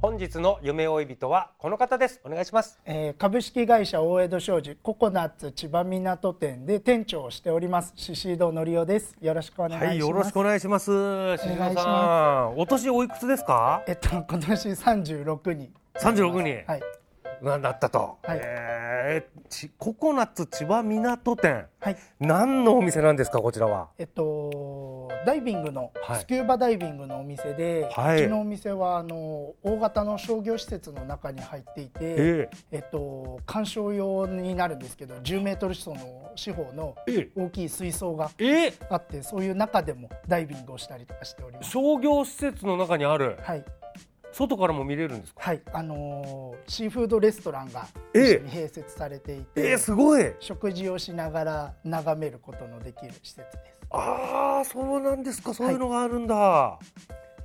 本日の夢追い人はこの方です。お願いします。えー株式会社大江戸商事ココナッツ千葉港店で店長をしております宍戸則夫です。よろしくお願いします、はいよろしくお願いします。し願いします。さんお年おいくつですか？えっと今年36に36にはい。なんだったと、はい。えーちココナッツ千葉港店。はい。何のお店なんですかこちらは？えっとダイビングの、はい。スキューバダイビングのお店で、はい。うちのお店はあの大型の商業施設の中に入っていて、ええ。っと鑑賞用になるんですけど10メートル四方の四方のえ。大きい水槽がえあってそういう中でもダイビングをしたりとかしております。商業施設の中にある？はい。外からも見れるんですか？はい、あのーシーフードレストランがええ。一緒に併設されていて、えー、すごい。食事をしながら眺めることのできる施設です。ああそうなんですか。そういうのがあるんだ、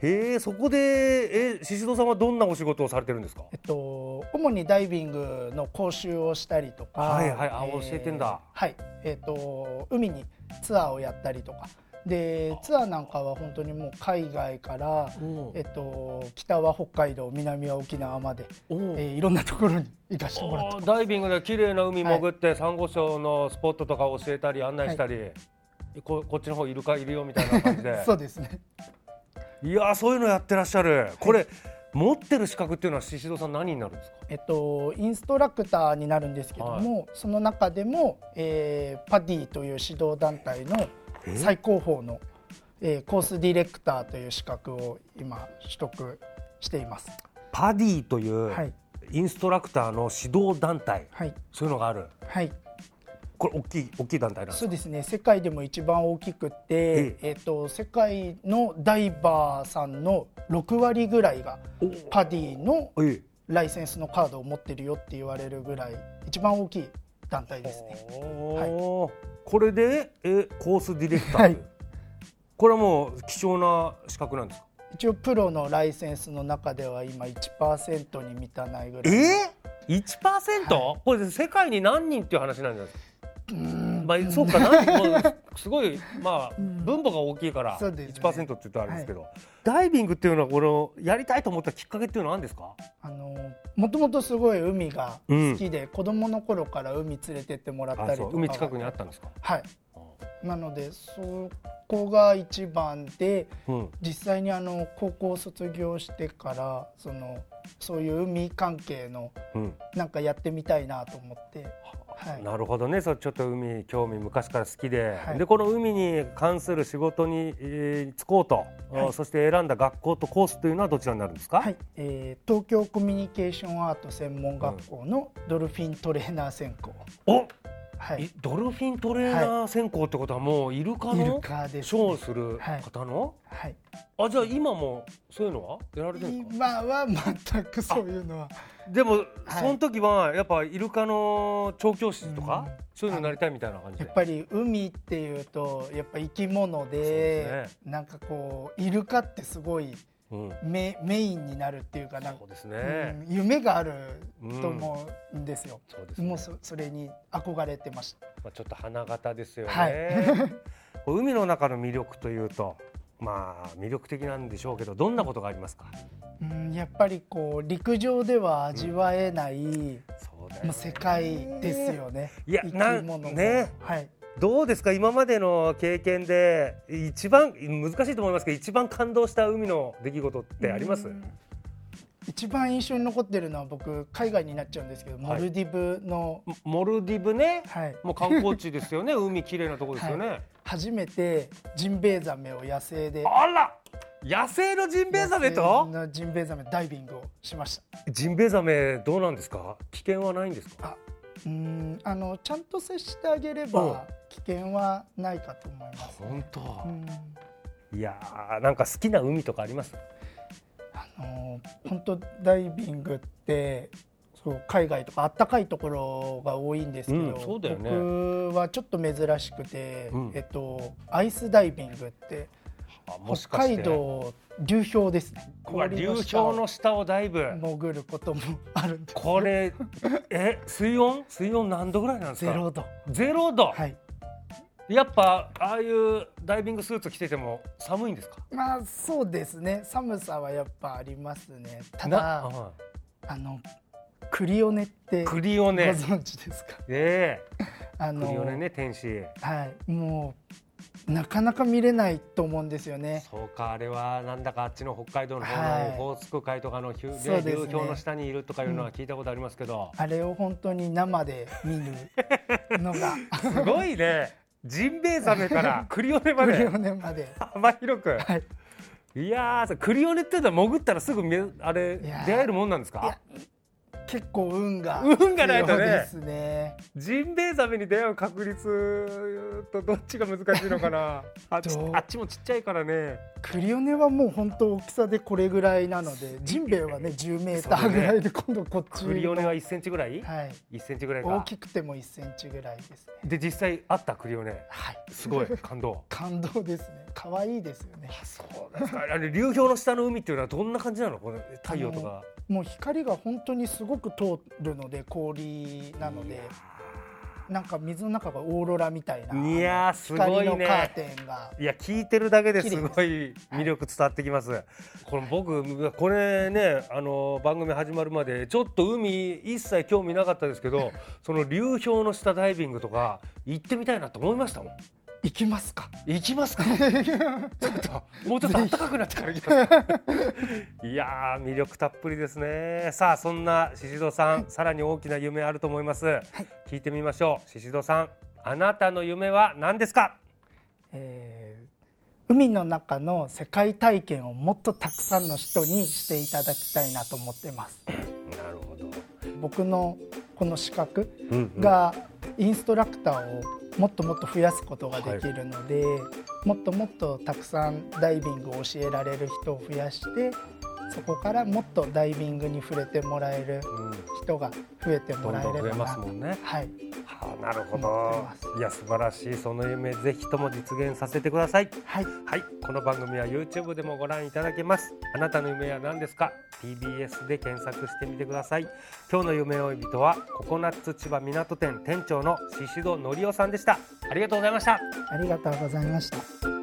へえそこでえ宍戸さんはどんなお仕事をされてるんですか？えっと主にダイビングの講習をしたりとか、はいはいあ教えてんだ。はい、えっと海にツアーをやったりとか。でツアーなんかは本当にもう海外から、えっと、北は北海道南は沖縄まで、えおーいろんなところに行かせてもらってダイビングで綺麗な海潜って、サンゴ礁のスポットとか教えたり案内したり、ここっちの方イルカいるよみたいな感じで。そうですね。いやーそういうのやってらっしゃる。これ、持ってる資格っていうのは宍戸さん何になるんですか？えっと、インストラクターになるんですけども、その中でも、えーパディという指導団体の最高峰の、えーコースディレクターという資格を今取得しています。パディという、はい。インストラクターの指導団体。はい、そういうのがある。はい、これ大きい大きい団体なんですか？そうですね。世界でも一番大きくて、ええ。っと世界のダイバーさんの6割ぐらいがパディのえライセンスのカードを持ってるよって言われるぐらい一番大きい団体ですね。おー。これでえコースディレクター、はい。これはもう貴重な資格なんですか？一応プロのライセンスの中では今1%に満たないぐらい。え？ー、1%、これ世界に何人っていう話なんじゃないですか？まあ、そうかな。すごいまあ分母が大きいからそうですね。1%って言ったらあれですけど、ダイビングっていうのはこのやりたいと思ったきっかけっていうのは何ですか？あのもともとすごい海が好きで、子供の頃から海連れてってもらったりとか海近くにあったんですか、はい。なのでそこが一番でうん、実際にあの高校卒業してからそのそういう海関係のうん。なんかやってみたいなと思って、はい、なるほどね。そうちょっと海興味昔から好きで、はい。でこの海に関する仕事に、えー就こうと、はい。そして選んだ学校とコースというのはどちらになるんですか、はい。えー東京コミュニケーションアート専門学校のドルフィントレーナー専攻、おはい。いドルフィントレーナー専攻ってことはもうイルカのショーをするはい方の、はい、あじゃあ今もそういうのは？やられてるんですか？今は全くそういうのは。でも、はい。その時はやっぱイルカの調教師とか、うん。そういうのになりたいみたいな感じで。やっぱり海っていうとやっぱ生き物でですなんかこうイルカってすごいうん、メメインになるっていうかなんかそうですね、うん夢があると思うんですよ、そうですね。もうそそれに憧れてました。まあ、ちょっと花形ですよね、はい。海の中の魅力というとまあ魅力的なんでしょうけどどんなことがありますか、うんやっぱりこう陸上では味わえない、そうだよもう世界ですよね。いや生きな物もね。はいどうですか？今までの経験で一番難しいと思いますけど一番感動した海の出来事ってあります？一番印象に残ってるのは僕海外になっちゃうんですけど、モルディブのモルディブね、はい、もう観光地ですよね？海綺麗なとこですよね、はい、初めてジンベエザメを野生であら！野生のジンベエザメと？ジンベエザメダイビングをしました。ジンベエザメどうなんですか？危険はないんですか？うんあのちゃんと接してあげれば危険はないかと思います、ね、本当、いやなんか好きな海とかあります？あの本当ダイビングってそう海外とかあったかいところが多いんですけど、うんね、僕はちょっと珍しくて、うん、えっと、アイスダイビングって北海道流氷ですね。流氷の下をダイブ潜ることもあるんですこれえ水温？水温何度ぐらいなんですか？ゼロ度。ゼロ度？はい。やっぱああいうダイビングスーツ着てても寒いんですか？まあそうですね。寒さはやっぱありますね。ただあのクリオネってクリオネ。ご存知ですか？ええ。ー、あのクリオネね天使。はい。もうなかなか見れないと思うんですよね。そうかあれはなんだかあっちの北海道の方のオホーツク海とかの、はい、流氷の下にいるとかいうのは聞いたことありますけど、うん、あれを本当に生で見るのが。すごいね。ジンベエザメから クリオネまで。クリオネまで。幅広く、はい、いやクリオネっていうのは潜ったらすぐあれ出会えるもんなんですか？結構運が運がないとね。ね。ジンベエザメに出会う確率とどっちが難しいのかな。あっちあっちもちっちゃいからね。クリオネはもう本当大きさでこれぐらいなのでジンベエはね10メーターぐらいで今度こっちクリオネは1センチぐらい？はい。1センチぐらい大きくても1センチぐらいですね。で実際あったクリオネ。はい。すごい。感動。感動ですね。可愛いですよね。そうですか。あれ流氷の下の海っていうのはどんな感じなの？これ太陽とかもう光が本当にすごく通るので氷なので。なんか水の中がオーロラみたいないやすごいね。カーテンが。いや聞いてるだけですごい魅力伝わってきます、はい、この僕これねあの番組始まるまでちょっと海一切興味なかったですけどその流氷の下ダイビングとか行ってみたいなと思いましたもん行きますか？行きますか？ちょっともうちょっと暖かくなってから行きます。いや魅力たっぷりですね。さあそんな宍戸さん、はい、さらに大きな夢あると思います、はい、聞いてみましょう。宍戸さんあなたの夢は何ですか、えー、海の中の世界体験をもっとたくさんの人にしていただきたいなと思ってます。なるほど。僕のこの資格がインストラクターをもっともっと増やすことができるので、はい、もっともっとたくさんダイビングを教えられる人を増やしてそこからもっとダイビングに触れてもらえる人が増えてもらえればなと、うん。ね、はい、はあ、なるほど。いや素晴らしい。その夢ぜひとも実現させてください、はい、はい、この番組は YouTube でもご覧いただけます。あなたの夢は何ですか？TBS で検索してみてください。今日の夢追い人はココナッツ千葉港店店長の宍戸則夫さんでした。ありがとうございました。ありがとうございました